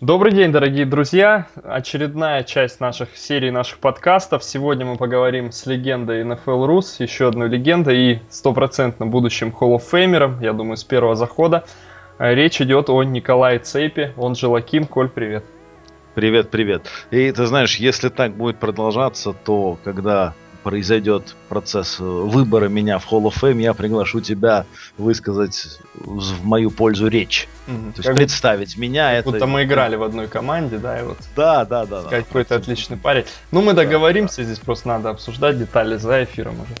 Добрый день, дорогие друзья! Очередная часть наших серий, наших подкастов. Сегодня мы поговорим с легендой NFL Rus, еще одной легендой и стопроцентно будущим Hall of Famer, я думаю, с первого захода. Речь идет о Николае Цейпе, он же Лаким. Коль, привет. Привет, привет. И ты знаешь, если так будет продолжаться, то когда произойдет процесс э, выбора меня в Hall of Fame, я приглашу тебя высказать в мою пользу речь. Угу. То есть как представить меня это. Будто мы играли в одной команде, да, и вот. Да, да, да. Какой-то отличный парень. Ну, мы договоримся, да, здесь просто надо обсуждать детали за эфиром уже.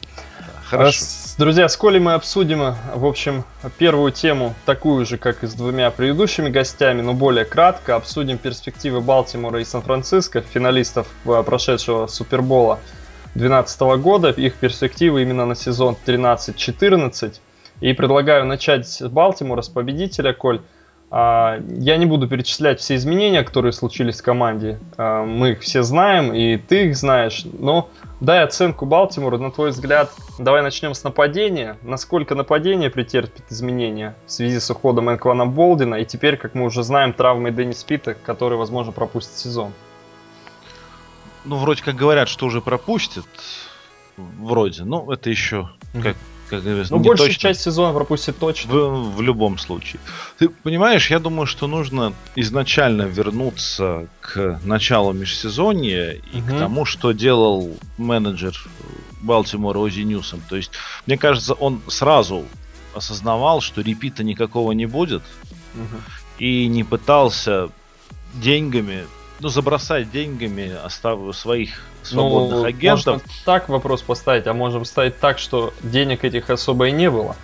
Хорошо. Друзья, с Колей мы обсудим, в общем, первую тему, такую же, как и с двумя предыдущими гостями, но более кратко. Обсудим перспективы Балтимора и Сан-Франциско, финалистов э, прошедшего Супербола 2012 года, их перспективы именно на сезон 13-14. И предлагаю начать с Балтимора, с победителя, Коль. А, я не буду перечислять все изменения, которые случились в команде. А, мы их все знаем, и ты их знаешь. Но дай оценку Балтимору, на твой взгляд. Давай начнем с нападения. Насколько нападение претерпит изменения в связи с уходом Энквана Болдина, и теперь, как мы уже знаем, травмой Дэнни Спита, который, возможно, пропустит сезон. Ну, вроде как говорят, что уже пропустит. Вроде. Ну, это еще как, как говорится, Ну, большую точно. часть сезона пропустит точно. В, в любом случае. Ты понимаешь, я думаю, что нужно изначально вернуться к началу межсезонья и угу. к тому, что делал менеджер Балтимора Ози Ньюсом. То есть, мне кажется, он сразу осознавал, что репита никакого не будет. Угу. И не пытался деньгами ну, забросать деньгами оставив своих свободных ну, агентов. Можно так вопрос поставить, а можем ставить так, что денег этих особо и не было.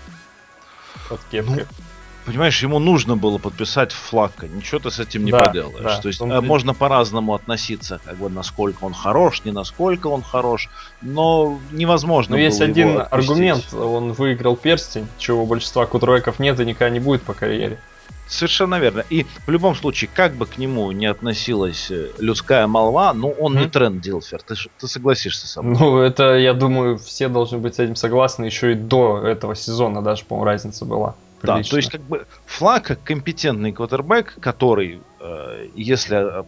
Под кепкой. Ну, понимаешь, ему нужно было подписать флага, ничего ты с этим не да, поделаешь. Да, То есть том... Э, можно по-разному относиться, как бы насколько он хорош, не насколько он хорош, но невозможно. Но есть один отпустить. аргумент, он выиграл перстень, чего у большинства кутреков нет и никогда не будет по карьере. Совершенно верно. И в любом случае, как бы к нему не относилась э, людская молва, ну он mm-hmm. не тренд Дилфер. Ты, ты согласишься со мной? Ну, это, я думаю, все должны быть с этим согласны. Еще и до этого сезона даже, по-моему, разница была. Прилично. Да, то есть, как бы Флаг как компетентный квотербек, который, э, если э,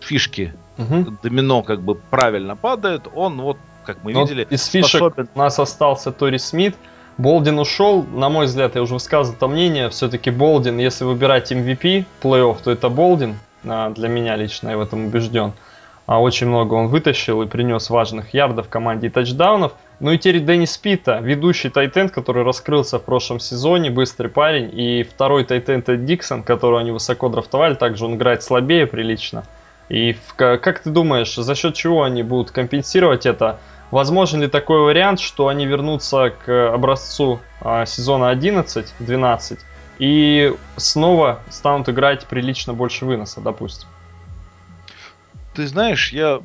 фишки угу. домино как бы правильно падают, он вот, как мы Но ну, видели, из фишек у нас остался Тори Смит, Болдин ушел, на мой взгляд, я уже высказывал это мнение, все-таки Болдин, если выбирать MVP плей-офф, то это Болдин, а, для меня лично, я в этом убежден. А очень много он вытащил и принес важных ярдов команде и тачдаунов. Ну и теперь Деннис Пита, ведущий тайтенд, который раскрылся в прошлом сезоне, быстрый парень. И второй тайтенд это Диксон, которого они высоко драфтовали, также он играет слабее прилично. И в, как ты думаешь, за счет чего они будут компенсировать это? Возможен ли такой вариант, что они вернутся к образцу а, сезона 11-12 и снова станут играть прилично больше выноса, допустим? Ты знаешь, я...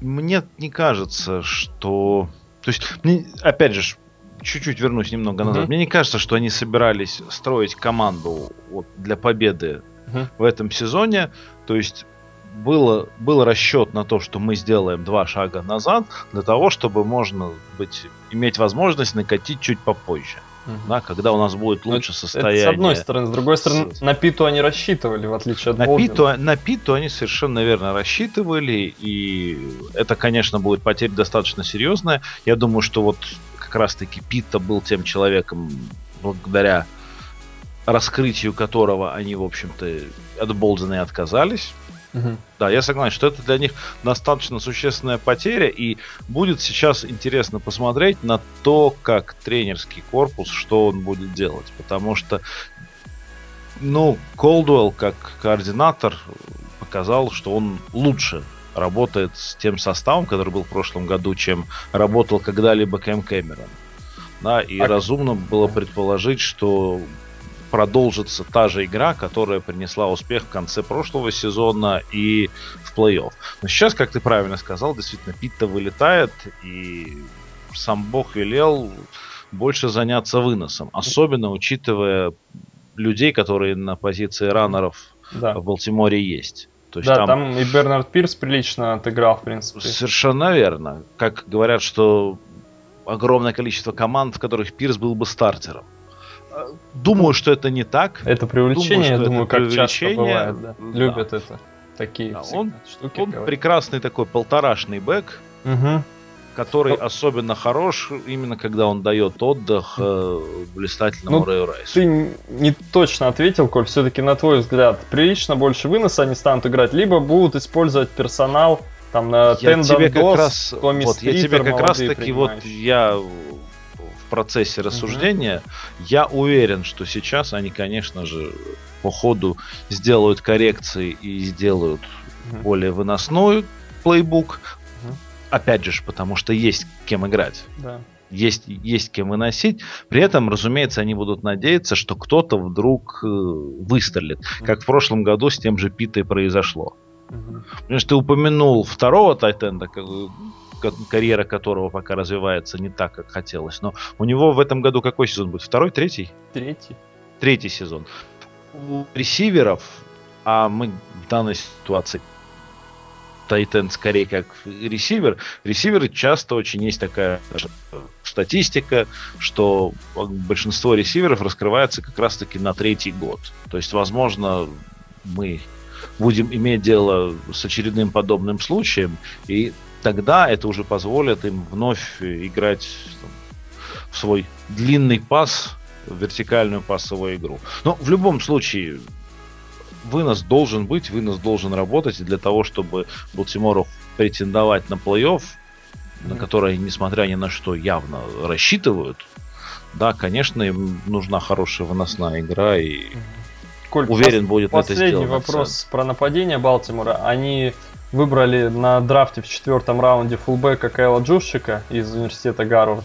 Мне не кажется, что... То есть, мне, опять же, чуть-чуть вернусь немного назад. Mm-hmm. Мне не кажется, что они собирались строить команду вот, для победы mm-hmm. в этом сезоне. То есть было, был расчет на то, что мы сделаем два шага назад, для того, чтобы можно быть, иметь возможность накатить чуть попозже. Угу. Да, когда у нас будет ну, лучше это, состояние. Это с одной стороны. С другой стороны, на Питу они рассчитывали, в отличие от на Питу, на Питу они совершенно верно рассчитывали, и это, конечно, будет потеря достаточно серьезная. Я думаю, что вот как раз-таки Пита был тем человеком, благодаря раскрытию которого они, в общем-то, от Болдена и отказались. Угу. Да, я согласен, что это для них достаточно существенная потеря, и будет сейчас интересно посмотреть на то, как тренерский корпус, что он будет делать, потому что, ну, Колдуэлл как координатор показал, что он лучше работает с тем составом, который был в прошлом году, чем работал когда-либо Кэм Кэмерон. Да, и а... разумно было предположить, что продолжится та же игра, которая принесла успех в конце прошлого сезона и в плей-офф. Но сейчас, как ты правильно сказал, действительно, Питта вылетает, и сам Бог велел больше заняться выносом. Особенно учитывая людей, которые на позиции раннеров да. в Балтиморе есть. То есть да, там... там и Бернард Пирс прилично отыграл, в принципе. Совершенно верно. Как говорят, что огромное количество команд, в которых Пирс был бы стартером. Думаю, что это не так. Это привлечение, думаю, я думаю, как часто бывает, да. да. Любят это. Такие да, он, штуки. Он прекрасный такой полторашный бэк. Угу который Но... особенно хорош именно когда он дает отдых э, блистательному ну, Рэю Райсу. Ты не точно ответил, Коль, все-таки на твой взгляд, прилично больше выноса они станут играть, либо будут использовать персонал там на я тебе как раз, Томми вот, Стритер, я тебе как раз таки вот я процессе рассуждения, угу. я уверен, что сейчас они, конечно же, по ходу сделают коррекции и сделают угу. более выносной плейбук, опять же, потому что есть кем играть. Да. Есть, есть кем выносить. При этом, разумеется, они будут надеяться, что кто-то вдруг э, выстрелит. Mm-hmm. Как в прошлом году с тем же Питой произошло. Mm-hmm. Потому что ты упомянул второго Тайтенда, карьера которого пока развивается не так, как хотелось. Но у него в этом году какой сезон будет? Второй, третий? Третий. Третий сезон. У ресиверов, а мы в данной ситуации Тайтен скорее как ресивер. Ресиверы часто очень есть такая статистика, что большинство ресиверов раскрывается как раз-таки на третий год. То есть, возможно, мы будем иметь дело с очередным подобным случаем, и тогда это уже позволит им вновь играть там, в свой длинный пас, вертикальную пасовую игру. Но в любом случае, вынос должен быть, вынос должен работать, и для того, чтобы Балтимору претендовать на плей-офф, mm-hmm. на который, несмотря ни на что, явно рассчитывают, да, конечно, им нужна хорошая выносная игра, и Коль, уверен, пос- будет это сделано. Последний вопрос про нападение Балтимора. Они выбрали на драфте в четвертом раунде фулбека Кайла Джушчика из университета Гарвард.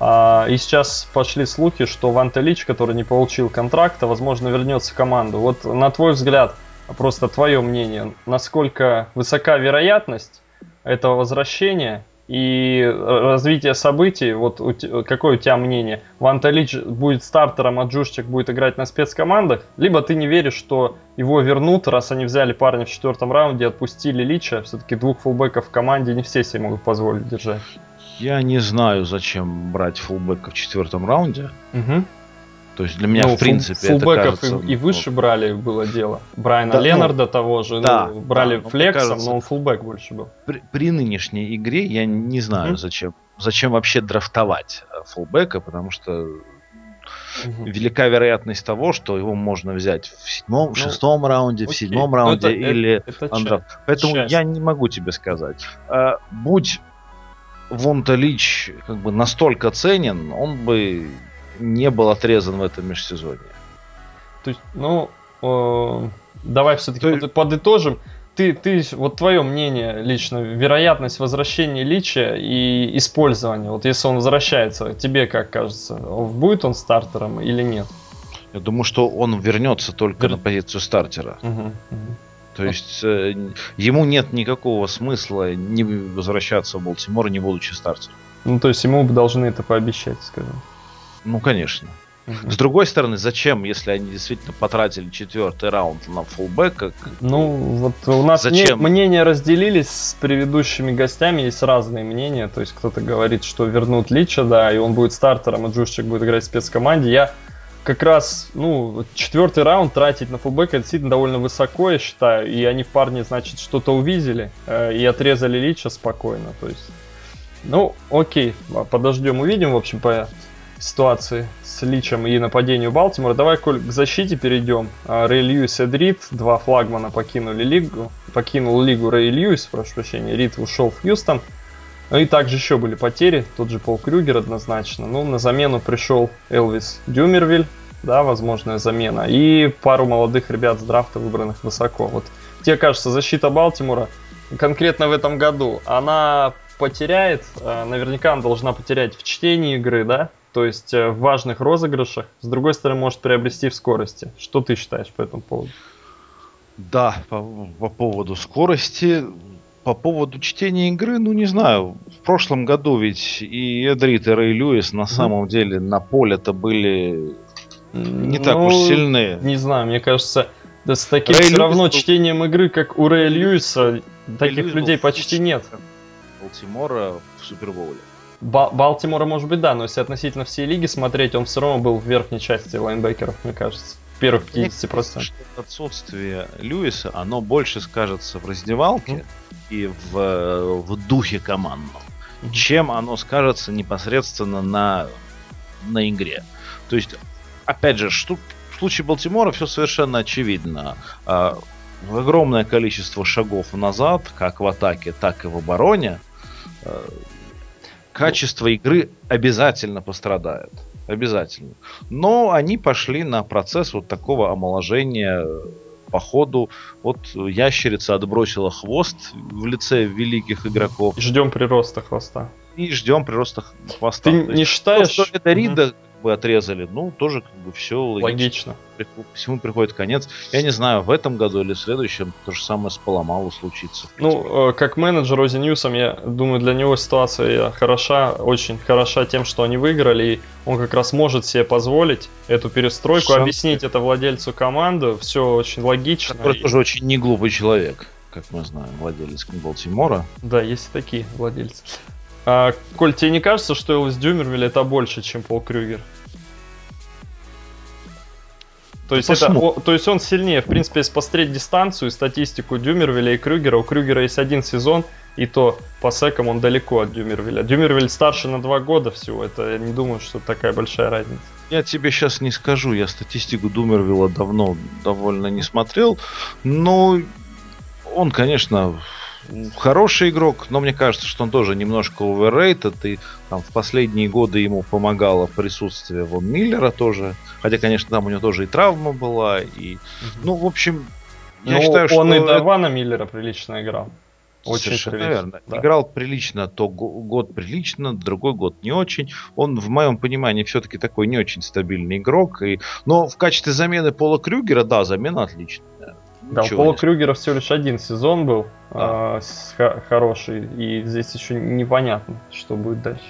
А, и сейчас пошли слухи, что Ванте Лич, который не получил контракта, возможно, вернется в команду. Вот на твой взгляд, просто твое мнение, насколько высока вероятность этого возвращения и развитие событий, вот у, какое у тебя мнение? Ванта Лич будет стартером, а Джушчик будет играть на спецкомандах? Либо ты не веришь, что его вернут, раз они взяли парня в четвертом раунде, отпустили Лича, все-таки двух фулбеков в команде не все себе могут позволить держать. Я не знаю, зачем брать фулбека в четвертом раунде. Угу. То есть для меня, ну, в принципе, это кажется... И, и выше ну, брали было дело. Брайана да, Ленарда ну, того же, да, ну, брали да, флексом, кажется, но он фулбек больше был. При, при нынешней игре я не знаю, угу. зачем, зачем вообще драфтовать э, фулбека, потому что угу. велика вероятность того, что его можно взять в седьмом, ну, шестом раунде, окей. в седьмом ну, раунде это, или это, это Поэтому часть. я не могу тебе сказать. А, будь Вонта Лич как бы настолько ценен, он бы не был отрезан в этом межсезонье. То есть, ну, э, давай все-таки Ты... подытожим. Ты, ты, вот твое мнение лично, вероятность возвращения Лича и использования, вот если он возвращается, тебе как кажется, будет он стартером или нет? Я думаю, что он вернется только Вер... на позицию стартера. Угу, угу. То есть э, ему нет никакого смысла не возвращаться в Балтимор, не будучи стартером. Ну, то есть ему должны это пообещать, скажем. Ну, конечно. Угу. С другой стороны, зачем, если они действительно потратили четвертый раунд на фулбэка? Ну, вот у нас зачем? мнения разделились с предыдущими гостями, есть разные мнения. То есть кто-то говорит, что вернут Лича, да, и он будет стартером, а Джушчик будет играть в спецкоманде. Я как раз, ну, четвертый раунд тратить на фулбэк это действительно довольно высоко, я считаю. И они в парне, значит, что-то увидели э, и отрезали Лича спокойно. То есть, ну, окей, подождем, увидим, в общем, по ситуации с Личем и нападению Балтимора. Давай, Коль, к защите перейдем. А, Рэй Льюис и Рид, два флагмана покинули лигу. Покинул лигу Рэй Льюис, прошу прощения, Рид ушел в Хьюстон. Ну и также еще были потери, тот же Пол Крюгер однозначно. Ну, на замену пришел Элвис Дюмервиль, да, возможная замена. И пару молодых ребят с драфта, выбранных высоко. Вот тебе кажется, защита Балтимора конкретно в этом году, она потеряет, э, наверняка она должна потерять в чтении игры, да? То есть э, в важных розыгрышах. С другой стороны, может приобрести в скорости. Что ты считаешь по этому поводу? Да, по, по поводу скорости по поводу чтения игры, ну не знаю. В прошлом году ведь и Эдрит, и Рэй Льюис на самом деле на поле-то были не ну, так уж ну, сильны. Не знаю, мне кажется, да с таким Рэй все равно был... чтением игры, как у Рэя Льюиса, Рэй таких Льюис людей почти нет. Балтимора в Супербоуле. Балтимора, может быть, да, но если относительно всей лиги смотреть, он все равно был в верхней части лайнбекеров, мне кажется. Первых 50%. Кажется, что отсутствие Льюиса, оно больше скажется в раздевалке mm. и в, в духе командном, mm. чем оно скажется непосредственно на, на игре. То есть, опять же, что, в случае Балтимора все совершенно очевидно. А, огромное количество шагов назад, как в атаке, так и в обороне, а, качество игры обязательно пострадает. Обязательно. Но они пошли на процесс вот такого омоложения по ходу. Вот ящерица отбросила хвост в лице великих игроков. Ждем прироста хвоста. И ждем прироста хвоста. Ты не считаешь... То, что это Рида бы отрезали, ну, тоже как бы все логично. логично. Всему приходит конец. Я не знаю, в этом году или в следующем то же самое с Паламалу случится. Ну, э, как менеджер Ози Ньюсом, я думаю, для него ситуация хороша, очень хороша тем, что они выиграли, и он как раз может себе позволить эту перестройку, Шанс. объяснить это владельцу команды, все очень логично. Который и... тоже очень неглупый человек, как мы знаем, владелец Балтимора. Да, есть и такие владельцы. А, Коль, тебе не кажется, что Элвис Дюмервиль это больше, чем Пол Крюгер? То есть, это, о, то есть он сильнее, в принципе, если посмотреть дистанцию и статистику Дюмервиля и Крюгера, у Крюгера есть один сезон, и то по секам он далеко от Дюмервиля. Дюмервиль старше на два года всего, это я не думаю, что такая большая разница. Я тебе сейчас не скажу, я статистику Дюмервилла давно довольно не смотрел, но он, конечно, хороший игрок, но мне кажется, что он тоже немножко overrated, и там в последние годы ему помогало присутствие Вон Миллера тоже, хотя, конечно, там у него тоже и травма была, и, ну, в общем, я ну, считаю, что... Он и до Вана Миллера прилично играл. Очень Совершенно прилично. верно. Да. Играл прилично, то год прилично, другой год не очень. Он, в моем понимании, все-таки такой не очень стабильный игрок. И... Но в качестве замены Пола Крюгера, да, замена отличная. Да, у Пола Крюгера всего лишь один сезон был да. э, хороший, и здесь еще непонятно, что будет дальше.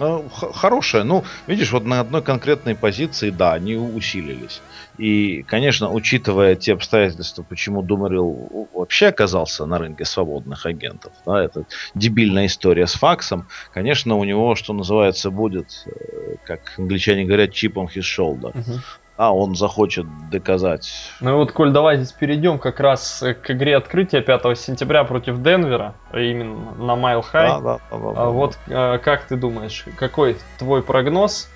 А, хорошая. Ну, видишь, вот на одной конкретной позиции, да, они усилились. И, конечно, учитывая те обстоятельства, почему Думарил вообще оказался на рынке свободных агентов, да, это дебильная история с факсом, конечно, у него, что называется, будет, э, как англичане говорят, чип on his shoulder. Угу а он захочет доказать. Ну вот, Коль, давай здесь перейдем как раз к игре открытия 5 сентября против Денвера, именно на Майл Хай. Да, да, да, да, а вот э, как ты думаешь, какой твой прогноз?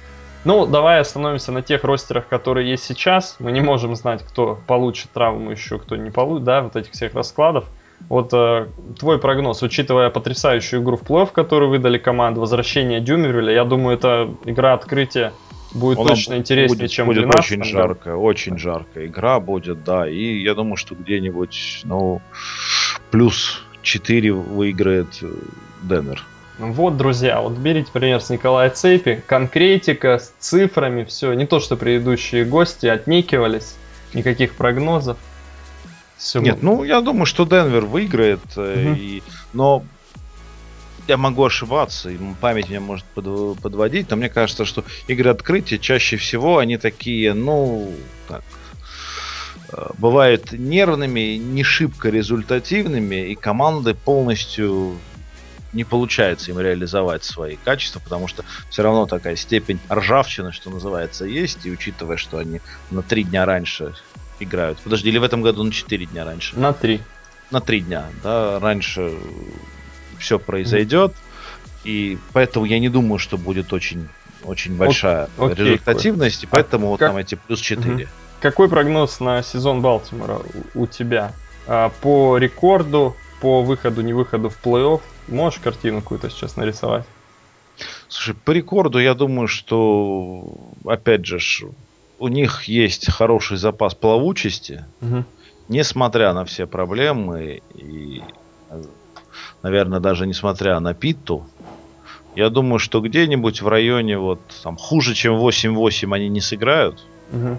Ну, давай остановимся на тех ростерах, которые есть сейчас. Мы не можем знать, кто получит травму еще, кто не получит, да, вот этих всех раскладов. Вот э, твой прогноз, учитывая потрясающую игру в плей которую выдали команды, возвращение Дюмервиля, я думаю, это игра открытия Будет Она точно интереснее, будет, чем будет очень да? жарко, очень жаркая игра будет, да. И я думаю, что где-нибудь, ну, плюс 4 выиграет э, Денвер. Вот, друзья, вот берите пример с Николая Цепи. Конкретика с цифрами, все. Не то, что предыдущие гости отникивались, никаких прогнозов. Все Нет, будет. ну я думаю, что Денвер выиграет, угу. и... но я могу ошибаться, и память меня может подводить, но мне кажется, что игры открытия чаще всего они такие, ну, так, э, бывают нервными, не шибко результативными, и команды полностью не получается им реализовать свои качества, потому что все равно такая степень ржавчины, что называется, есть, и учитывая, что они на три дня раньше играют. Подожди, или в этом году на четыре дня раньше? На три. На три дня, да, раньше все произойдет. И поэтому я не думаю, что будет очень, очень большая Окей, результативность, и поэтому а вот как... там эти плюс 4. Угу. Какой прогноз на сезон Балтимора у, у тебя? А, по рекорду, по выходу, не выходу в плей-офф, можешь картину какую-то сейчас нарисовать? Слушай, по рекорду я думаю, что, опять же, у них есть хороший запас плавучести, угу. несмотря на все проблемы и наверное, даже несмотря на Питту, я думаю, что где-нибудь в районе вот там хуже, чем 8-8 они не сыграют. Угу.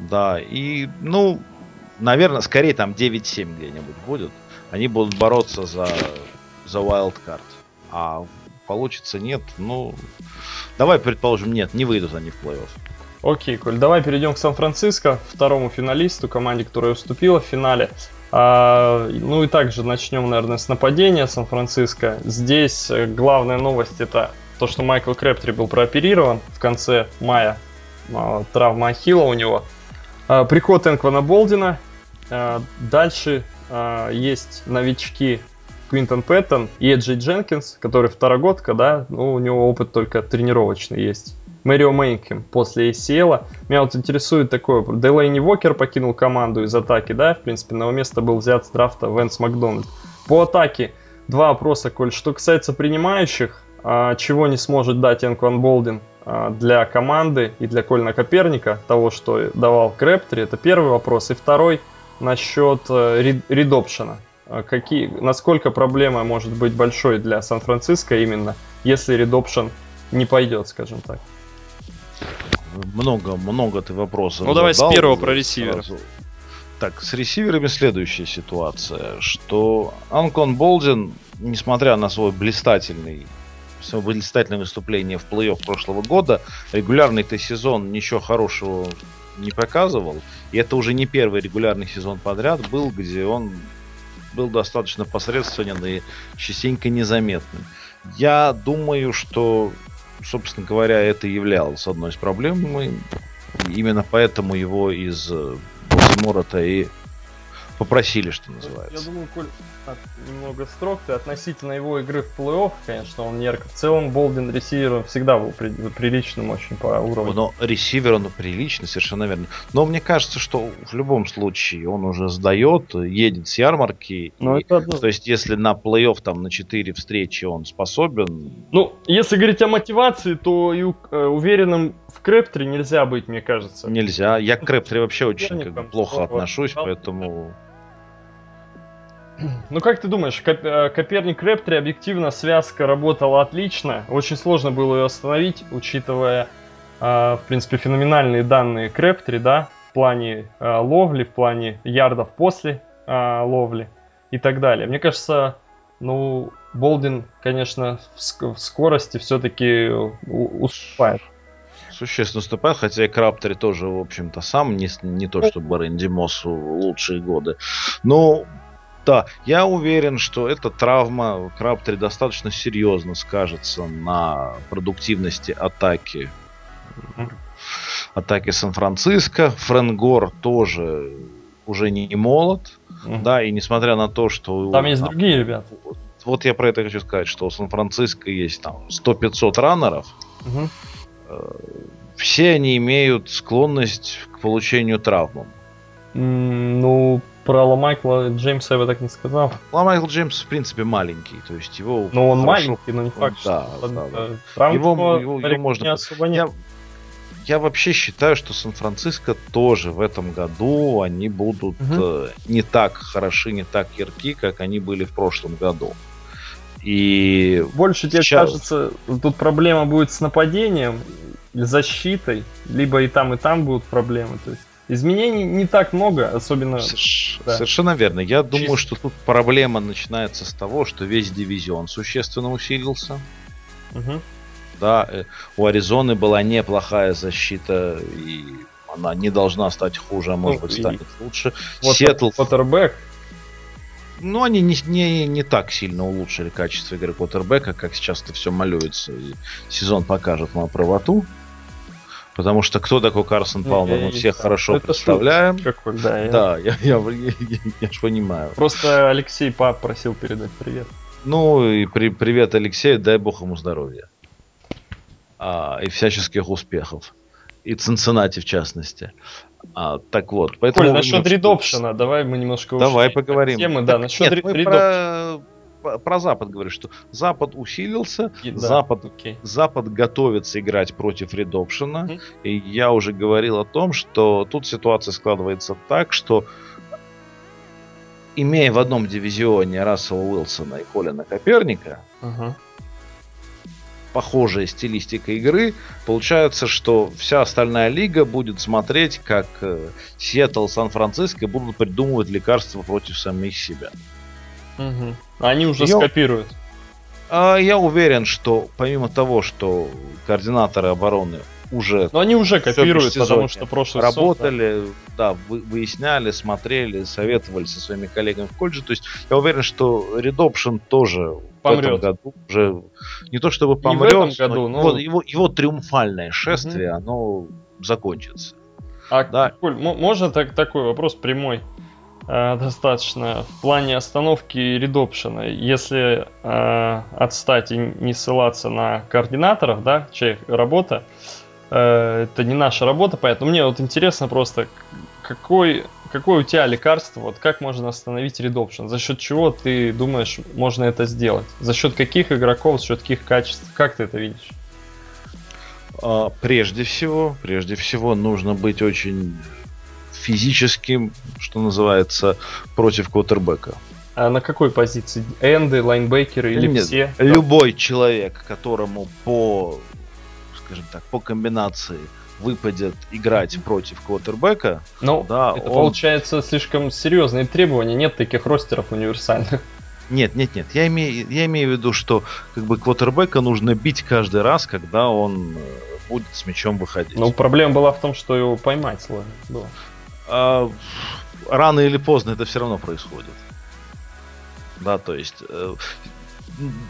Да, и, ну, наверное, скорее там 9-7 где-нибудь будет. Они будут бороться за, за wildcard. А получится нет, ну, давай предположим, нет, не выйдут они в плей-офф. Окей, Коль, давай перейдем к Сан-Франциско, второму финалисту, команде, которая уступила в финале. А, ну и также начнем, наверное, с нападения Сан-Франциско. Здесь э, главная новость это то, что Майкл Крэптри был прооперирован в конце мая. А, травма Ахилла у него. А, приход Энквана Болдина. А, дальше а, есть новички Квинтон Пэттон и Эджи Дженкинс, который второгодка, да, ну, у него опыт только тренировочный есть. Мэрио Мейнкем после ACL. Меня вот интересует такое, Делейни Вокер покинул команду из атаки, да, в принципе, на его место был взят с драфта Венс Макдональд. По атаке два вопроса, Коль. Что касается принимающих, а, чего не сможет дать Энкван Болдин а, для команды и для Кольна Коперника, того, что давал Крэптри, это первый вопрос. И второй насчет э, редопшена. А какие, насколько проблема может быть большой для Сан-Франциско именно, если редопшен не пойдет, скажем так? Много, много ты вопросов. Ну давай с первого про ресивера. Так, с ресиверами следующая ситуация, что Анкон Болдин, несмотря на свой блистательный свое блистательное выступление в плей-офф прошлого года, регулярный-то сезон ничего хорошего не показывал. И это уже не первый регулярный сезон подряд был, где он был достаточно посредственен и частенько незаметным. Я думаю, что собственно говоря, это являлось одной из проблем. Мы именно поэтому его из Балтимора-то и попросили, что называется. Я думаю, Коль, немного строг ты относительно его игры в плей-офф, конечно, он ярко. В целом, Болдин ресивер всегда был при, приличным очень по уровню. Но ресивер он приличный, совершенно верно. Но мне кажется, что в любом случае он уже сдает, едет с ярмарки. Ну, и, это. То есть, если на плей-офф там на 4 встречи он способен... Ну, если говорить о мотивации, то и э, уверенным в Крэптре нельзя быть, мне кажется. Нельзя. Я к Крэптре вообще очень как бы, плохо отношусь, поэтому... Ну как ты думаешь, э, Коперник Рептри объективно связка работала отлично. Очень сложно было ее остановить, учитывая, э, в принципе, феноменальные данные Крептри, да, в плане э, ловли, в плане ярдов после ловли и так далее. Мне кажется, ну, Болдин, конечно, в, ск- в скорости все-таки уступает. Существенно уступает, хотя и Краптери тоже, в общем-то, сам не, не то, чтобы Рэнди Моссу лучшие годы. Но да, я уверен, что эта травма Краптри достаточно серьезно скажется на продуктивности атаки. Атаки Сан-Франциско. Френгор тоже уже не молод. mm Да, и несмотря на то, что... Там есть там, другие ребята. Вот, вот я про это хочу сказать, что у Сан-Франциско есть там 100-500 раннеров. mm Все они имеют склонность к получению травм. Mm, ну, про Ламайкла Джеймса я бы так не сказал. Ламайкл Джеймс, в принципе, маленький. То есть его. Ну, он хорошо... маленький, но не факт, да, что да, да. Травм его, его, его можно. Особо нет. Я, я вообще считаю, что Сан-Франциско тоже в этом году они будут угу. э, не так хороши, не так ярки, как они были в прошлом году. И больше тебе сейчас... кажется, тут проблема будет с нападением, защитой, либо и там, и там будут проблемы. То есть Изменений не так много, особенно... Соверш... Да. Совершенно верно. Я Чисто. думаю, что тут проблема начинается с того, что весь дивизион существенно усилился. Угу. Да, э, у Аризоны была неплохая защита, и она не должна стать хуже, а может ну, быть станет лучше. Вот Сиэтл... Квотербек. Ну, они не, не, не так сильно улучшили качество игры квотербека, как сейчас это все малюется. И сезон покажет мою правоту. Потому что кто такой Карсон Палмер, мы всех хорошо это представляем. Какой, да, я... да я, я, я, я, я ж понимаю. Просто Алексей пап просил передать привет. Ну и при, привет Алексею, дай бог ему здоровья. А, и всяческих успехов. И Цинциннати в частности. А, так вот, поэтому... Коль, насчет редопшена, давай мы немножко... Давай поговорим. Темы, да, насчет Нет, редопшена. Про про Запад говорю, что Запад усилился, да, Запад, окей. Запад готовится играть против редопшена. Mm-hmm. И я уже говорил о том, что тут ситуация складывается так, что имея в одном дивизионе Рассела Уилсона и Колина Коперника, uh-huh. похожая стилистика игры, получается, что вся остальная лига будет смотреть, как э, Сиэтл, Сан-Франциско будут придумывать лекарства против самих себя. Угу. Они уже я... скопируют. А, я уверен, что помимо того, что координаторы обороны уже... Но они уже копируют, потому что прошлый Работали, сезон, да, да вы, выясняли, смотрели, советовали со своими коллегами в колледже. То есть я уверен, что Redoption тоже помрет. в этом году уже не то чтобы помрет, в этом году, но, но... Его, его триумфальное шествие, угу. оно закончится. А, да. Коль, можно так, такой вопрос прямой? Э, достаточно в плане остановки редопшена. Если э, отстать и не ссылаться на координаторов, да, чья работа, э, это не наша работа, поэтому мне вот интересно просто, какой, какое у тебя лекарство, вот как можно остановить редопшн, за счет чего ты думаешь можно это сделать, за счет каких игроков, за счет каких качеств, как ты это видишь? А, прежде всего, прежде всего нужно быть очень физическим, что называется, против квотербека. А на какой позиции? Энды, лайнбекеры или Нет, все? Любой человек, которому по, скажем так, по комбинации выпадет играть против квотербека, ну, да, это он... получается слишком серьезные требования, нет таких ростеров универсальных. Нет, нет, нет. Я имею, я имею в виду, что как бы квотербека нужно бить каждый раз, когда он э, будет с мячом выходить. Ну, проблема была в том, что его поймать сложно было а, рано или поздно это все равно происходит. Да, то есть э,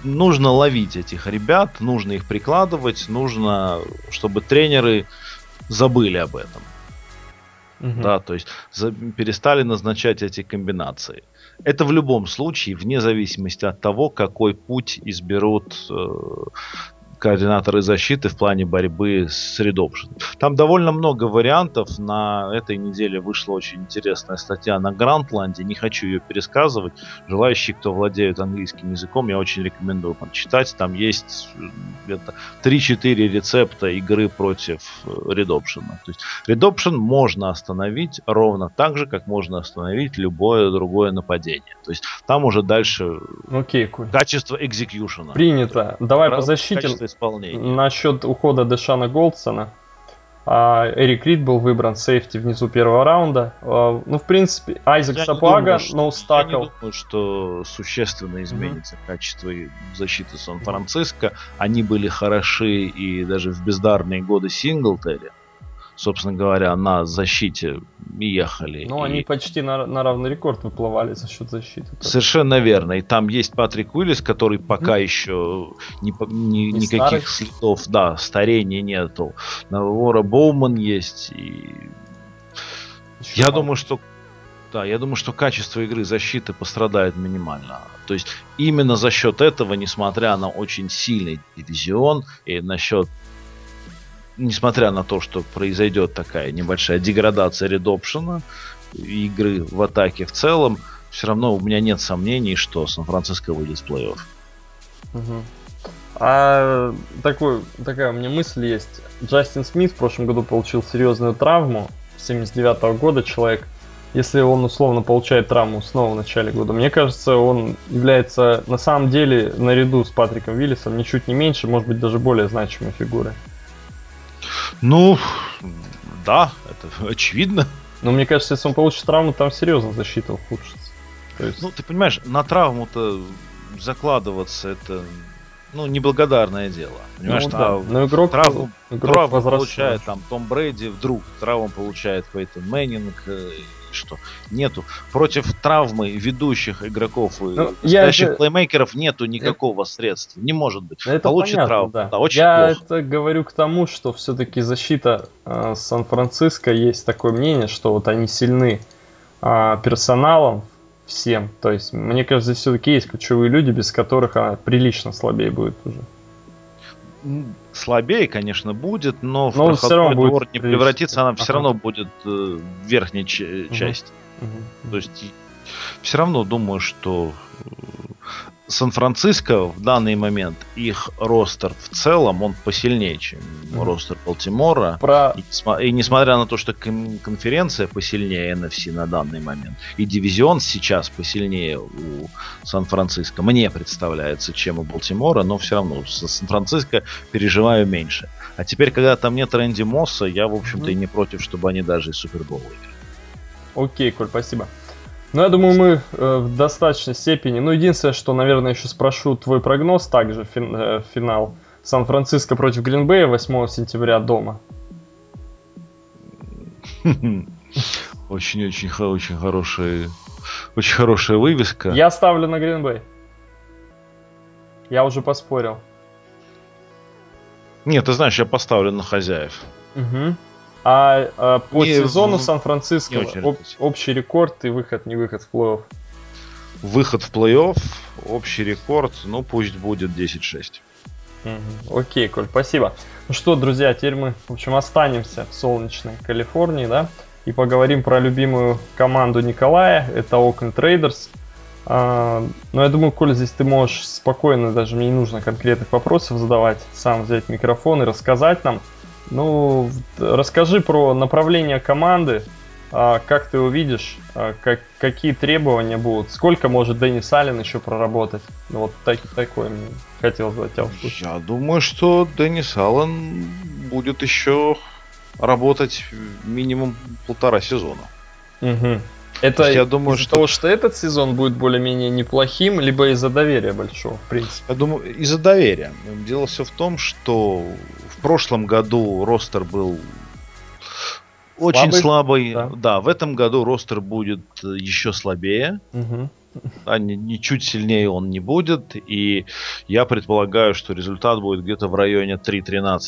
нужно ловить этих ребят, нужно их прикладывать, нужно, чтобы тренеры забыли об этом. Угу. Да, то есть за, перестали назначать эти комбинации. Это в любом случае, вне зависимости от того, какой путь изберут э, координаторы защиты в плане борьбы с редопшн. Там довольно много вариантов. На этой неделе вышла очень интересная статья на Грантланде. Не хочу ее пересказывать. Желающие, кто владеет английским языком, я очень рекомендую почитать. Там есть где-то 3-4 рецепта игры против редопшена. То есть редопшн можно остановить ровно так же, как можно остановить любое другое нападение. То есть там уже дальше Окей, cool. качество экзекьюшена. Принято. Давай по защите исполнения. Насчет ухода Дэшана Голдсона. А, Эрик Рид был выбран сейфти внизу первого раунда. А, ну, в принципе, Айзек Сапуага, но стакл. Я не думаю, что существенно изменится mm-hmm. качество защиты Сан-Франциско. Они были хороши и даже в бездарные годы Синглтери собственно говоря, на защите ехали. Ну, и... они почти на, на равный рекорд выплывали за счет защиты. Совершенно верно. И там есть Патрик Уиллис, который пока mm. еще ни, не никаких старый. следов, да, старения нету. Навора Боуман есть. И... Еще я мало. думаю, что да, я думаю, что качество игры защиты пострадает минимально. То есть именно за счет этого, несмотря на очень сильный дивизион и насчет несмотря на то, что произойдет такая небольшая деградация редопшена игры в атаке в целом, все равно у меня нет сомнений, что Сан-Франциско выйдет в плей-офф. А такой, такая у меня мысль есть. Джастин Смит в прошлом году получил серьезную травму. 79 -го года человек. Если он условно получает травму снова в начале года, мне кажется, он является на самом деле наряду с Патриком Виллисом ничуть не меньше, может быть даже более значимой фигурой. Ну, да, это очевидно. Но мне кажется, если он получит травму, там серьезно защита ухудшится. То есть... Ну, ты понимаешь, на травму-то закладываться это ну, неблагодарное дело. Понимаешь, ну, да. Но игрок, травму, игрок травму получает там Том Брэди, вдруг травму получает Пейтон Мэннинг, э, что нету против травмы ведущих игроков ну, и настоящих это... плеймейкеров нету никакого это... средства. Не может быть. Это Получит понятно, травму. Да. Да, очень Я плохо. это говорю к тому, что все-таки защита э, Сан-Франциско есть такое мнение, что вот они сильны э, персоналом всем. То есть, мне кажется, здесь все-таки есть ключевые люди, без которых она прилично слабее будет уже слабее, конечно, будет, но, но в проходной двор не превратится, она все равно будет э, верхней ч- угу. части. То есть все равно думаю, что э, Сан-Франциско в данный момент их ростер в целом он посильнее, чем mm-hmm. ростер Балтимора. Про... И, и несмотря на то, что конференция посильнее NFC на данный момент, и дивизион сейчас посильнее у Сан-Франциско, мне представляется, чем у Балтимора, но все равно с Сан-Франциско переживаю меньше. А теперь, когда там нет Рэнди Мосса, я, в общем-то, mm-hmm. и не против, чтобы они даже и Супербол выиграли. Окей, Коль, спасибо. Ну, я думаю, мы э, в достаточной степени. Ну, единственное, что, наверное, еще спрошу твой прогноз также, фин, э, финал Сан-Франциско против Гринбея 8 сентября дома. Очень-очень очень хорошая, очень хорошая вывеска. Я ставлю на Гринбей. Я уже поспорил. Нет, ты знаешь, я поставлю на хозяев. Угу. А, а по не, сезону Сан-Франциско об, общий рекорд и выход, не выход в плей-офф. Выход в плей-офф, общий рекорд, ну пусть будет 10-6. Угу. Окей, Коль, спасибо. Ну что, друзья, теперь мы, в общем, останемся в солнечной Калифорнии, да, и поговорим про любимую команду Николая, это Oakland Raiders. А, но я думаю, Коля, здесь ты можешь спокойно, даже мне не нужно конкретных вопросов задавать, сам взять микрофон и рассказать нам. Ну, расскажи про направление команды, а, как ты увидишь, а, как, какие требования будут, сколько может Деннис Аллен еще проработать. Ну, вот так, такое мне хотелось бы от тебя услышать. Я думаю, что Деннис Аллен будет еще работать минимум полтора сезона. Угу. Это я думаю, что... того, что этот сезон будет более-менее неплохим, либо из-за доверия большого, в принципе? Я думаю, из-за доверия. Дело все в том, что в прошлом году ростер был очень слабый. слабый. Да. да, в этом году ростер будет еще слабее. Угу. А не, не чуть сильнее он не будет. И я предполагаю, что результат будет где-то в районе 3.13,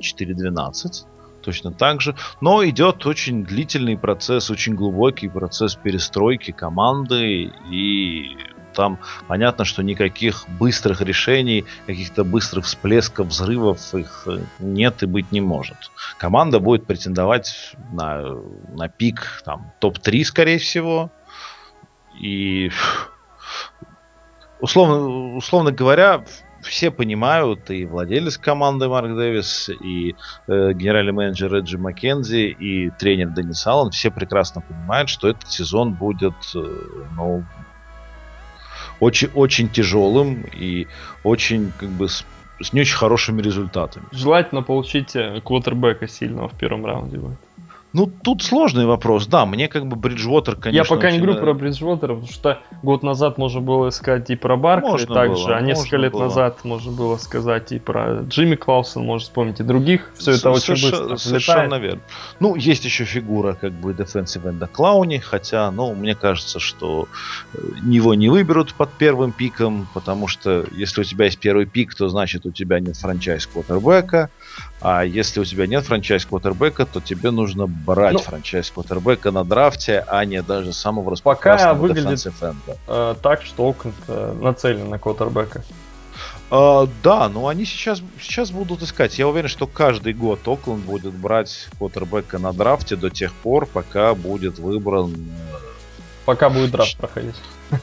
4.12 точно так же. Но идет очень длительный процесс, очень глубокий процесс перестройки команды. И там понятно, что никаких быстрых решений, каких-то быстрых всплесков, взрывов их э, нет и быть не может. Команда будет претендовать на, на пик там, топ-3, скорее всего. И условно, условно говоря, все понимают, и владелец команды Марк Дэвис, и э, генеральный менеджер Реджи Маккензи, и тренер Денис Аллен, все прекрасно понимают, что этот сезон будет э, ну, очень, очень тяжелым и очень как бы с, с не очень хорошими результатами. Желательно получить э, квотербека сильного в первом раунде будет. Ну, тут сложный вопрос. Да, мне как бы Бриджвотер, конечно... Я пока не говорю про Бриджвотера, потому что год назад можно было сказать и про Баркли также, было, а несколько лет было. назад можно было сказать и про Джимми Клаусон, можно вспомнить и других. Все это очень быстро Совершенно верно. Ну, есть еще фигура как бы defensive энда Клауни, хотя, ну, мне кажется, что э, его не выберут под первым пиком, потому что если у тебя есть первый пик, то значит у тебя нет франчайз квотербека, а если у тебя нет франчайз квотербека, то тебе нужно брать ну, франчайз квотербека на драфте, а не даже самого Пока выглядит э, так, что Окленд э, нацелен на квотербека. Uh, да, но они сейчас, сейчас будут искать. Я уверен, что каждый год Окленд будет брать квотербека на драфте до тех пор, пока будет выбран... Пока будет драфт проходить.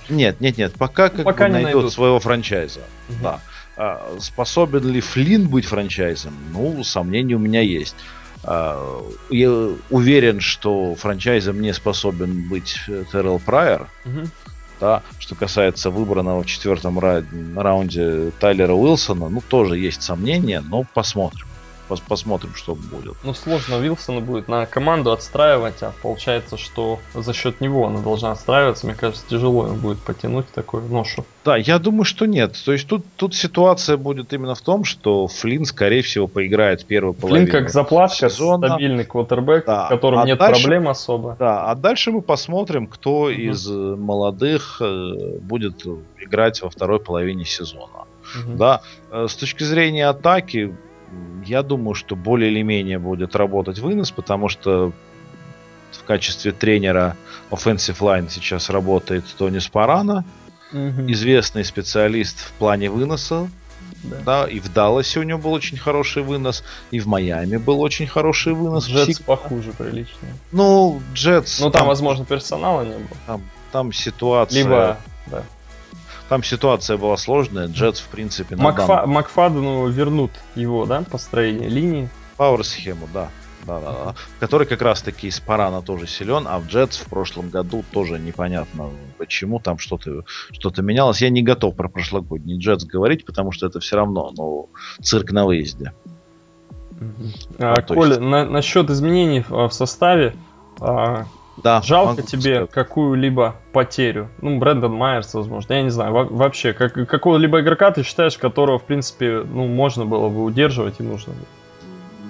Нет, нет, нет. Пока как пока бы найдут, найдут своего франчайза. Угу. Да. А, способен ли Флинн быть франчайзом? Ну, сомнения у меня есть. А, я уверен, что франчайзом не способен быть Террел Прайер. Угу. Да, что касается выбранного в четвертом раунде Тайлера Уилсона, ну, тоже есть сомнения, но посмотрим посмотрим, что будет. Ну, сложно Вилсона будет на команду отстраивать, а получается, что за счет него она должна отстраиваться. Мне кажется, тяжело им будет потянуть такую ношу. Да, я думаю, что нет. То есть тут, тут ситуация будет именно в том, что Флинн, скорее всего, поиграет первую половину Флинн как заплатка, сезона. стабильный квотербек, да. в котором а нет дальше, проблем особо. Да, а дальше мы посмотрим, кто угу. из молодых э, будет играть во второй половине сезона. Угу. Да, э, с точки зрения атаки, я думаю, что более или менее будет работать вынос, потому что в качестве тренера Offensive Line сейчас работает Тони Спарана, угу. известный специалист в плане выноса. Да. да, и в Далласе у него был очень хороший вынос, и в Майами был очень хороший вынос. Джетс похуже прилично. Ну, Джетс... Ну, там, там, возможно, персонала не было. Там, там ситуация... Либо, да. Там ситуация была сложная. Джетс, в принципе, на Макфа... данном... Макфадену вернут его, да, построение линии. Пауэр-схему, да. Да, да, да. Который как раз таки из Парана тоже силен, а в Джетс в прошлом году тоже непонятно, почему там что-то что менялось. Я не готов про прошлогодний Джетс говорить, потому что это все равно ну, цирк на выезде. А, а, Коля, на, насчет изменений в, в составе, а, Да, Жалко тебе сказать. какую-либо потерю. Ну, Брэндон Майерс, возможно. Я не знаю. Во- вообще, как, какого-либо игрока ты считаешь, которого, в принципе, ну, можно было бы удерживать и нужно было?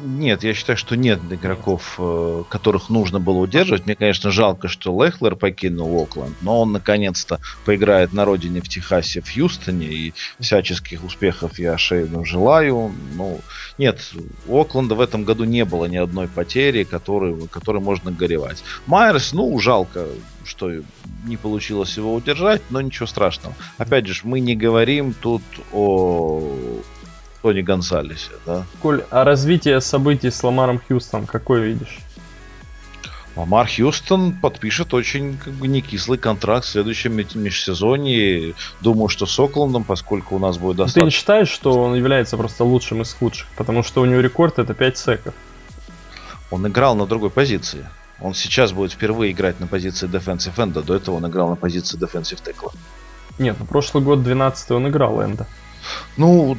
Нет, я считаю, что нет игроков, э, которых нужно было удерживать. Мне, конечно, жалко, что Лехлер покинул Окленд, но он наконец-то поиграет на родине в Техасе, в Хьюстоне, и всяческих успехов я Шейну желаю. Ну, нет, у Окленда в этом году не было ни одной потери, которой, которой можно горевать. Майерс, ну, жалко, что не получилось его удержать, но ничего страшного. Опять же, мы не говорим тут о Тони Гонсалесе, да. Коль, а развитие событий с Ламаром Хьюстоном какое видишь? Ламар Хьюстон подпишет очень как бы не кислый контракт в следующем межсезонье. Думаю, что с Оклендом, поскольку у нас будет достаточно... Ты не считаешь, что он является просто лучшим из худших? Потому что у него рекорд это 5 секов. Он играл на другой позиции. Он сейчас будет впервые играть на позиции defensive end, до этого он играл на позиции defensive tackle. Нет, ну прошлый год 12 он играл энда. Ну,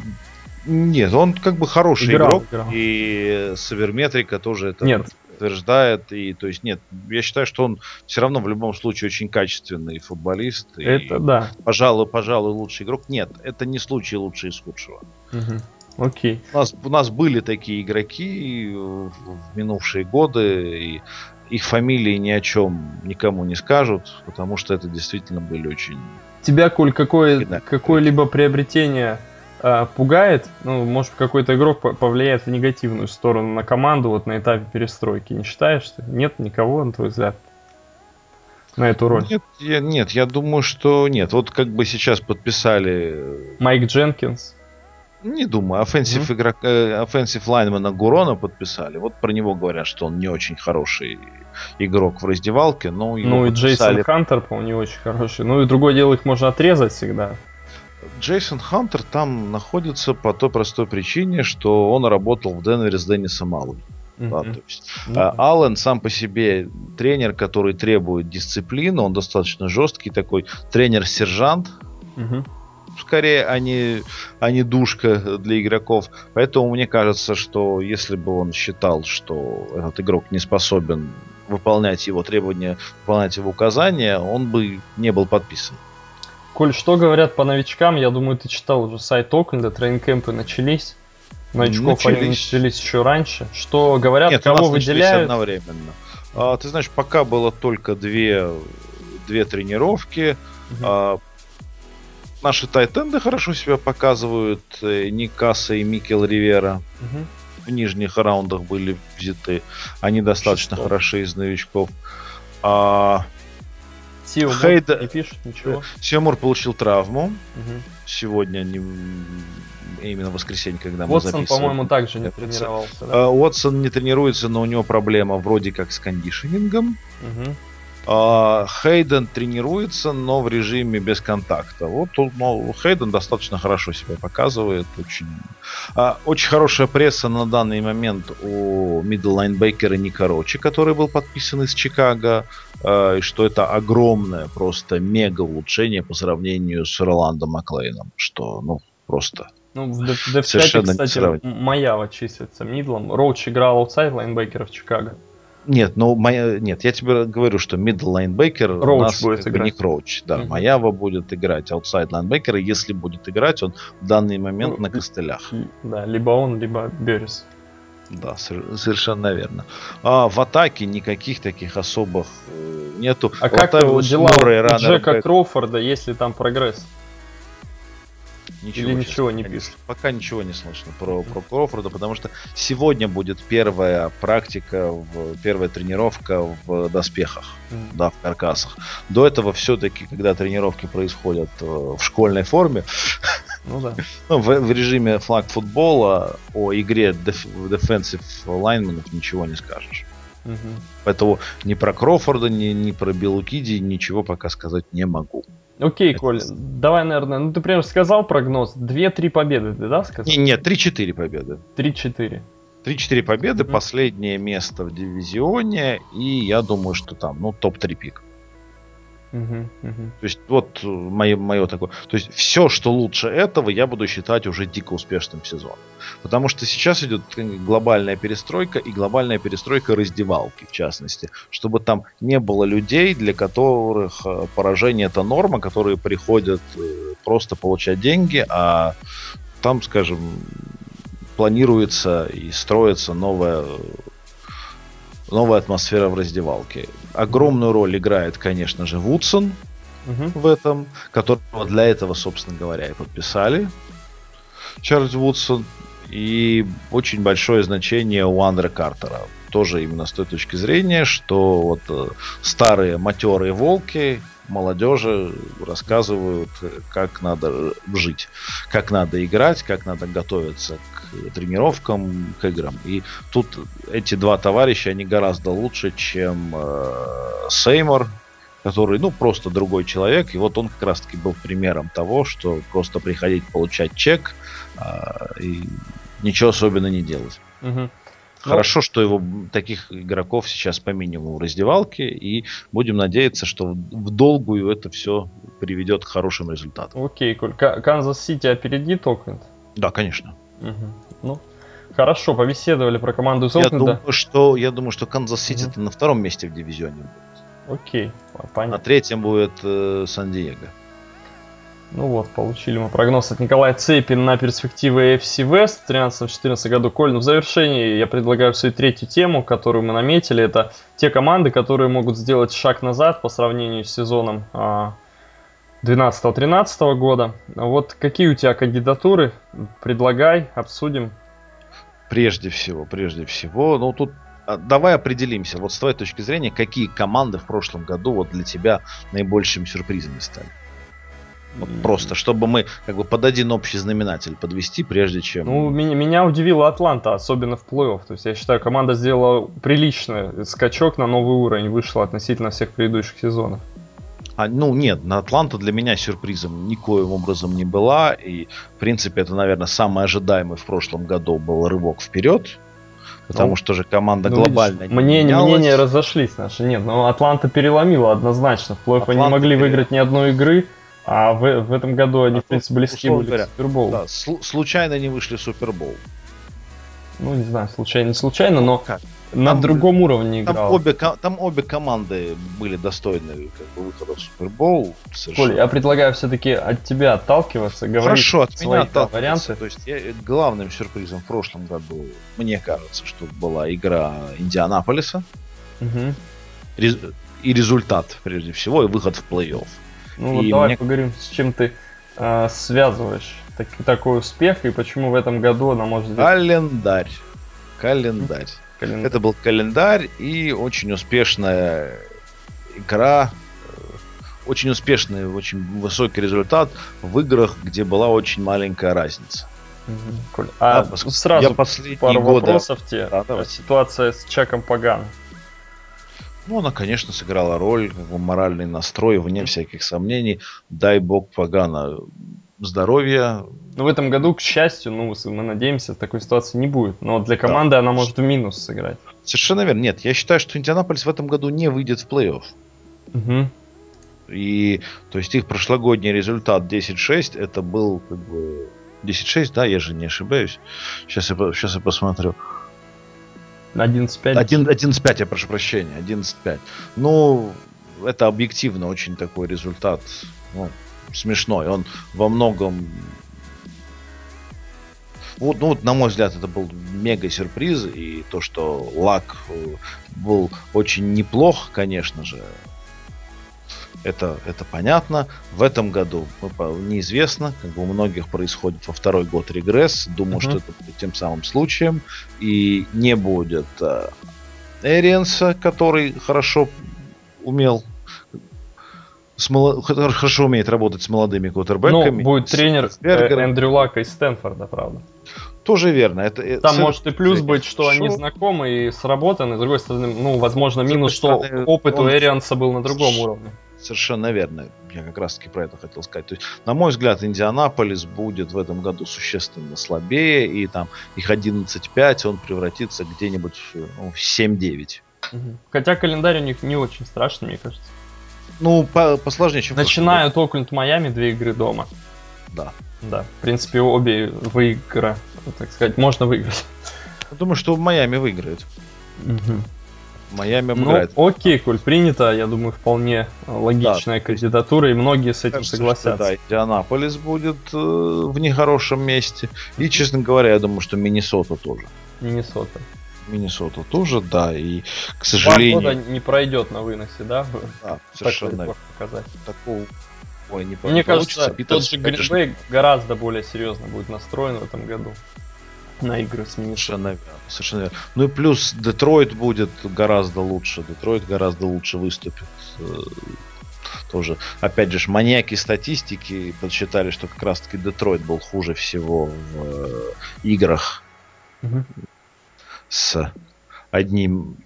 нет, он как бы хороший играл, игрок, играл. и Саверметрика тоже это нет. подтверждает. И, то есть, нет, я считаю, что он все равно в любом случае очень качественный футболист. Это и, да. Пожалуй, пожалуй, лучший игрок. Нет, это не случай лучший из худшего. Угу. Окей. У нас, у нас были такие игроки в, минувшие годы, и их фамилии ни о чем никому не скажут, потому что это действительно были очень... Тебя, Коль, какое, какое-либо приобретение э, пугает, ну, может, какой-то игрок повлияет в негативную сторону на команду вот на этапе перестройки. Не считаешь, что нет никого, на твой взгляд, на эту роль? Нет, я, нет, я думаю, что нет. Вот как бы сейчас подписали... Э, Майк Дженкинс. Не думаю. Offensive, mm-hmm. игрок, э, offensive лайнмена Гурона подписали. Вот про него говорят, что он не очень хороший игрок в раздевалке. Но ну и Джейсон Хантер, по-моему, не очень хороший. Ну и другое дело, их можно отрезать всегда. Джейсон Хантер там находится по той простой причине, что он работал в Денвере с Деннисом Малой. Mm-hmm. Да, то есть, mm-hmm. Аллен сам по себе тренер, который требует дисциплины, он достаточно жесткий такой тренер-сержант. Mm-hmm. Скорее, а не, а не душка для игроков. Поэтому мне кажется, что если бы он считал, что этот игрок не способен выполнять его требования, выполнять его указания, он бы не был подписан. Коль, что говорят по новичкам? Я думаю, ты читал уже сайт Окленда, трейнкемпы начались. Новичков начались. они начались еще раньше. Что говорят, Нет, кого выделяют? одновременно. А, ты знаешь, пока было только две, две тренировки. Угу. А, наши тайтенды хорошо себя показывают. Э, Никаса и Микел Ривера. Угу. В нижних раундах были взяты. Они достаточно Шестой. хороши из новичков. А, Сиумур Хейда... не пишет ничего. Сиумур получил травму. Угу. Сегодня не... именно в воскресенье, когда Уотсон, мы записываем. по-моему, также не тренировался. Да? Уотсон не тренируется, но у него проблема вроде как с кондишенингом. Угу. А, Хейден тренируется, но в режиме без контакта. Вот ну, Хейден достаточно хорошо себя показывает. Очень, а, очень хорошая пресса на данный момент у мидл лайнбекера Ника Рочи, который был подписан из Чикаго. А, и что это огромное, просто мега улучшение по сравнению с Роландом Маклейном. Что, ну, просто ну, в depth chart е, кстати, Маява числится middle ом. Роуч играл outside linebacker а в Чикаго. Нет, ну моя, нет, я тебе говорю, что middle Роуч у нас будет играть. не Роуч, да, mm-hmm. Маява будет играть outside linebacker, если будет играть, он в данный момент ну, на костылях. Да, либо он, либо Беррис. Да, совершенно верно. А в атаке никаких таких особых э, нету. А как дела у Джека Кроуфорда, если там прогресс? Ничего Или ничего не пишут? Пока ничего не слышно про, про Кроуфорда, потому что сегодня будет первая практика, в, первая тренировка в доспехах, mm. да, в каркасах. До этого все-таки, когда тренировки происходят э, в школьной форме, ну, да. ну, в, в режиме флаг футбола о игре деф, defensive лайнменов ничего не скажешь. Угу. Поэтому ни про Крофорда, ни, ни про Белукиди ничего пока сказать не могу. Окей. Коль, давай, наверное, ну ты прям сказал прогноз, 2-3 победы, ты, да, сказал? Не, нет, 3-4 победы. 3-4. 3-4 победы, mm-hmm. последнее место в дивизионе, и я думаю, что там, ну, топ-3 пик. То есть вот мое, мое такое. То есть все, что лучше этого, я буду считать уже дико успешным сезоном. Потому что сейчас идет глобальная перестройка и глобальная перестройка раздевалки, в частности. Чтобы там не было людей, для которых э, поражение это норма, которые приходят э, просто получать деньги, а там, скажем, планируется и строится новая новая атмосфера в раздевалке. Огромную роль играет, конечно же, Вудсон угу. в этом, которого для этого, собственно говоря, и подписали. Чарльз Вудсон. И очень большое значение у Андре Картера. Тоже именно с той точки зрения, что вот э, старые матерые волки молодежи рассказывают, как надо жить, как надо играть, как надо готовиться к тренировкам, к играм. И тут эти два товарища, они гораздо лучше, чем э, Сеймор, который, ну, просто другой человек. И вот он как раз-таки был примером того, что просто приходить получать чек э, и ничего особенно не делать. Угу. Хорошо, что его таких игроков сейчас по минимуму в раздевалке, и будем надеяться, что в долгую это все приведет к хорошим результатам. Окей, Коль. Канзас-Сити опередит Окленд? Да, конечно. Угу. Ну, хорошо, побеседовали про команду из Окленда. Я думаю, что, я думаю, что Канзас-Сити угу. на втором месте в дивизионе будет. Окей, понятно. На третьем будет э, Сан-Диего. Ну вот, получили мы прогноз от Николая Цепин на перспективы AFC West в 13-14 году. Коль, ну в завершении я предлагаю свою третью тему, которую мы наметили. Это те команды, которые могут сделать шаг назад по сравнению с сезоном 12-13 а, года. Вот какие у тебя кандидатуры? Предлагай, обсудим. Прежде всего, прежде всего, ну тут а, давай определимся, вот с твоей точки зрения, какие команды в прошлом году вот для тебя наибольшими сюрпризами стали? Вот просто, чтобы мы как бы под один общий знаменатель подвести, прежде чем... Ну, меня, меня удивила Атланта, особенно в плей-офф. То есть я считаю, команда сделала приличный скачок на новый уровень, вышла относительно всех предыдущих сезонов. А, ну нет, на Атланта для меня сюрпризом никоим образом не была. И, в принципе, это, наверное, самый ожидаемый в прошлом году был рывок вперед. Потому ну, что же команда ну, глобально видишь, не мнения, мнения разошлись наши. Нет, но Атланта переломила однозначно. В плей-офф они не могли выиграть ни одной игры. А в, в этом году они, а в принципе, близки были говоря, к Суперболу. Да, сл- случайно не вышли в Супербол. Ну, не знаю, случайно, не случайно, но как? На там, другом уровне играл. Там обе, там обе команды были достойны как бы, выхода в Супербол. Коль, я предлагаю все-таки от тебя отталкиваться, говорить Хорошо, от меня отталкиваться. варианты. То есть я, главным сюрпризом в прошлом году, мне кажется, что была игра Индианаполиса. Угу. Рез, и результат, прежде всего, и выход в плей-офф. Ну вот давай мне... поговорим, с чем ты э, связываешь так, такой успех и почему в этом году она может... Календарь. Календарь. Календарь. Это был календарь и очень успешная игра, э, очень успешный, очень высокий результат в играх, где была очень маленькая разница. Угу. А да, сразу я последние пару годы... вопросов тебе. Да, Ситуация с Чаком Паган. Ну, она, конечно, сыграла роль, как бы моральный настрой, вне всяких сомнений. Дай бог Пагана здоровья. Ну, в этом году, к счастью, ну, мы надеемся, такой ситуации не будет. Но для команды да. она может в минус сыграть. Совершенно верно. Нет, я считаю, что Индианаполис в этом году не выйдет в плей-офф. Угу. И, то есть, их прошлогодний результат 10-6, это был, как бы, 10-6, да, я же не ошибаюсь. Сейчас я, сейчас я посмотрю. 11.5? 11.5, я прошу прощения, 11.5. Ну, это объективно очень такой результат ну, смешной. Он во многом... Вот, ну, вот, на мой взгляд, это был мега сюрприз. И то, что Лак э, был очень неплох, конечно же, это, это понятно. В этом году неизвестно, как бы у многих происходит во второй год регресс. Думаю, uh-huh. что это будет тем самым случаем. И не будет э, Эриенса, который хорошо умел с мол... хорошо умеет работать с молодыми квотербеками. Ну, будет тренер э, Эндрю Лака из Стэнфорда, правда. Тоже верно. Это, э, Там может и плюс быть, что они знакомы и сработаны. С другой стороны, ну, возможно, минус, что опыт у Эрианса был на другом уровне. Совершенно верно. Я как раз таки про это хотел сказать. То есть, на мой взгляд, Индианаполис будет в этом году существенно слабее, и там их 11-5 он превратится где-нибудь ну, в 7-9. Хотя календарь у них не очень страшный, мне кажется. Ну, по посложнее, чем Начинают Окленд Майами, две игры дома. Да. Да. В принципе, обе выигра, так сказать, можно выиграть. Думаю, что Майами выиграет. Угу. Майами обыграет. Ну, окей, коль принято, я думаю, вполне логичная да. кандидатура, и многие с этим Кажется, согласятся. Что, да, Индианаполис будет э, в нехорошем месте. И, честно говоря, я думаю, что Миннесота тоже. Миннесота. Миннесота тоже, да, и, к сожалению... Два года не пройдет на выносе, да? Да, совершенно. Показать. Такого Ой, не Мне кажется, Питерс, тот же Гринбей гораздо более серьезно будет настроен в этом году на игры с Совершенно верно. Совершенно верно. Ну и плюс Детройт будет гораздо лучше. Детройт гораздо лучше выступит. Э, тоже, опять же, маньяки статистики подсчитали, что как раз-таки Детройт был хуже всего в э, играх угу. С одним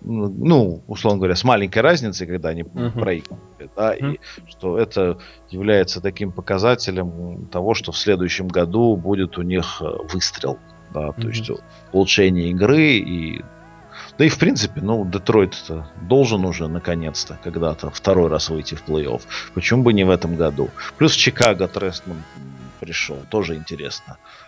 ну, условно говоря, с маленькой разницей, когда они uh-huh. проигрывают, да, uh-huh. и что это является таким показателем того, что в следующем году будет у них э, выстрел, да, uh-huh. то есть улучшение игры и да и в принципе, ну, Детройт должен уже наконец-то когда-то второй раз выйти в плей-офф. Почему бы не в этом году? Плюс Чикаго Трестман пришел, тоже интересно. А,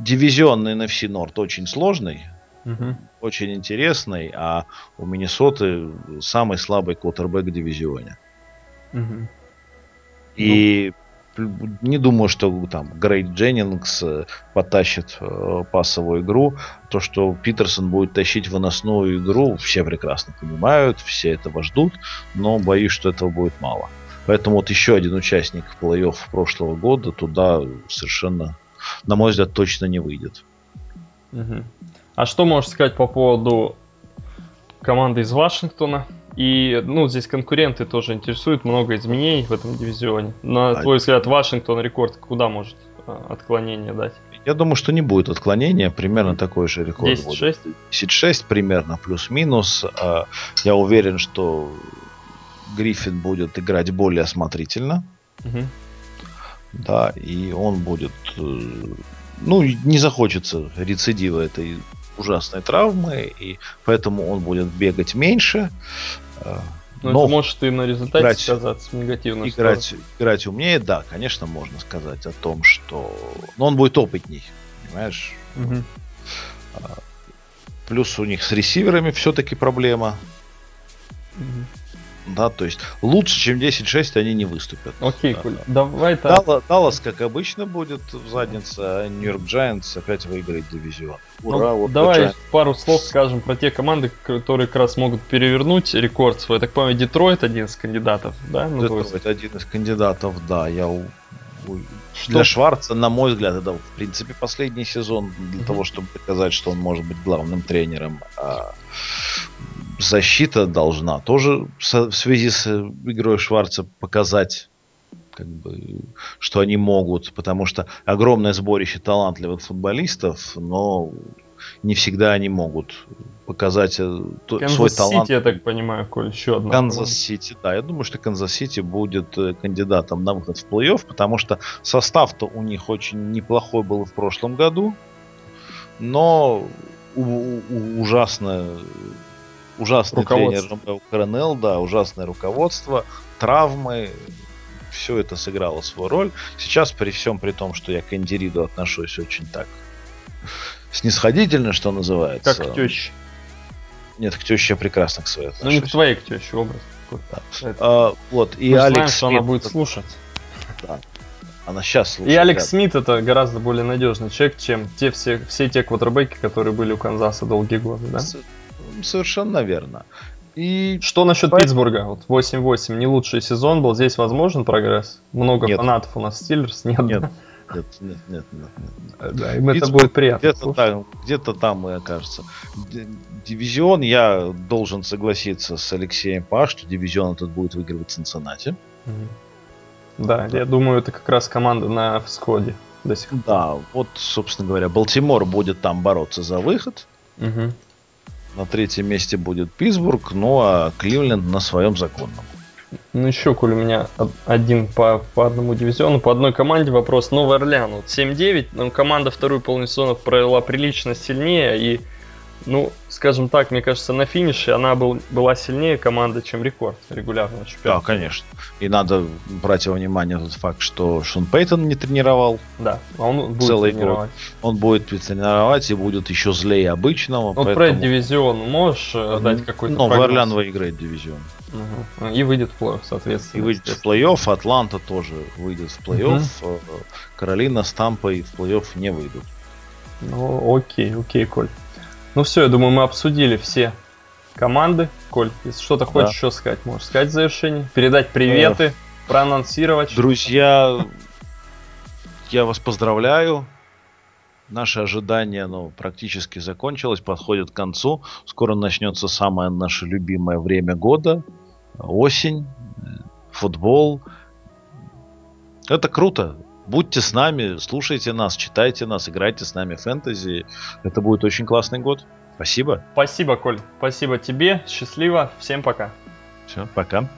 дивизион на NFC Норд очень сложный, Угу. Очень интересный, а у Миннесоты самый слабый квотербек в дивизионе. Угу. И ну. не думаю, что там Грейт Дженнингс э, потащит э, пасовую игру. То, что Питерсон будет тащить выносную игру, все прекрасно понимают, все этого ждут, но боюсь, что этого будет мало. Поэтому вот еще один участник плей-офф прошлого года туда совершенно, на мой взгляд, точно не выйдет. Угу. А что можешь сказать по поводу команды из Вашингтона? И, ну, здесь конкуренты тоже интересуют, много изменений в этом дивизионе. На а... твой взгляд, Вашингтон рекорд куда может а, отклонение дать? Я думаю, что не будет отклонения, примерно такой же рекорд 10-6? будет. 10-6 примерно, плюс-минус. А, я уверен, что Гриффин будет играть более осмотрительно. Угу. Да, и он будет... Э, ну, не захочется рецидива этой ужасной травмы, и поэтому он будет бегать меньше. Э, но, но это может и на результате играть, сказаться негативно. Играть, играть умнее, да, конечно, можно сказать о том, что... Но он будет опытней, понимаешь? Угу. Плюс у них с ресиверами все-таки проблема. Угу. Да, то есть лучше, чем 10-6 они не выступят. Окей, да, Коль, да. давай так. Даллас, Даллас, как обычно, будет в заднице, а Нью-Йорк Giants опять выиграет дивизион. Ну, Ура, ну, вот давай Giants. пару слов скажем про те команды, которые как раз могут перевернуть рекорд свой. Я так понимаю, Детройт один из кандидатов, да? Ну, Детройт один из кандидатов, да. Я что? Для Шварца, на мой взгляд, это в принципе последний сезон для mm-hmm. того, чтобы доказать, что он может быть главным тренером. А защита должна тоже в связи с игрой Шварца показать как бы, что они могут, потому что огромное сборище талантливых футболистов, но не всегда они могут показать э, Канзас свой талант. Сити, я так понимаю, Коль, еще одна. Канзас Сити, да. Я думаю, что Канзас Сити будет э, кандидатом на выход в плей-офф, потому что состав-то у них очень неплохой был в прошлом году, но ужасно ужасный тренер Ромео Коронел, да, ужасное руководство, травмы, все это сыграло свою роль. Сейчас при всем при том, что я к Эндириду отношусь очень так снисходительно, что называется. Как к теще. Нет, к теще я прекрасно к своей отношусь. Ну не к твоей к теще, образ. Да. А, вот, и Мы Алекс знаем, что она будет слушать. Да. Она сейчас слушает. И Алекс Смит это гораздо более надежный человек, чем те все, все те квотербеки, которые были у Канзаса долгие годы, да? Совершенно верно. И что насчет Поэтому... Питтсбурга? Вот 8-8 не лучший сезон был. Здесь возможен прогресс? Много нет. фанатов у нас Стиллерс, нет? Нет, нет, нет, нет, нет, нет. Да, им это будет приятно. Где-то там, где-то там, мне кажется. Дивизион, я должен согласиться с Алексеем Па, что дивизион этот будет выигрывать Цинциннати. Да, да, я думаю, это как раз команда на всходе до сих пор. Да, вот, собственно говоря, Балтимор будет там бороться за выход. Угу. На третьем месте будет Питтсбург, ну а Кливленд на своем законном. Ну еще, коль у меня один по, по одному дивизиону, по одной команде вопрос. Новый Орлеан, вот 7-9, но команда вторую полную сезона провела прилично сильнее, и Ну, скажем так, мне кажется, на финише она был, была сильнее команды, чем рекорд регулярного чемпионата. Да, конечно. И надо брать во внимание тот факт, что Шон Пейтон не тренировал. Да, а он будет Целый тренировать. Он будет тренировать и будет еще злее обычного. Вот поэтому... про дивизион можешь э, дать какой-то Ну, прогноз? Верлян выиграет дивизион. Мгм. И выйдет в плей-офф, соответственно. И выйдет в плей-офф. Атланта тоже выйдет в плей-офф. Э, Каролина с Тампой в плей-офф не выйдут. Ну, окей, окей, Коль. Ну все, я думаю, мы обсудили все команды. Коль, если что-то хочешь Да. еще сказать, можешь сказать в завершении. Передать приветы, проанонсировать. Друзья, я вас поздравляю. Наше ожидание ну, практически закончилось, подходит к концу. Скоро начнется самое наше любимое время года. Осень, э, футбол. Это круто. Будьте с нами, слушайте нас, читайте нас, играйте с нами фэнтези. Это будет очень классный год. Спасибо. Спасибо, Коль. Спасибо тебе. Счастливо. Всем пока. Все, пока.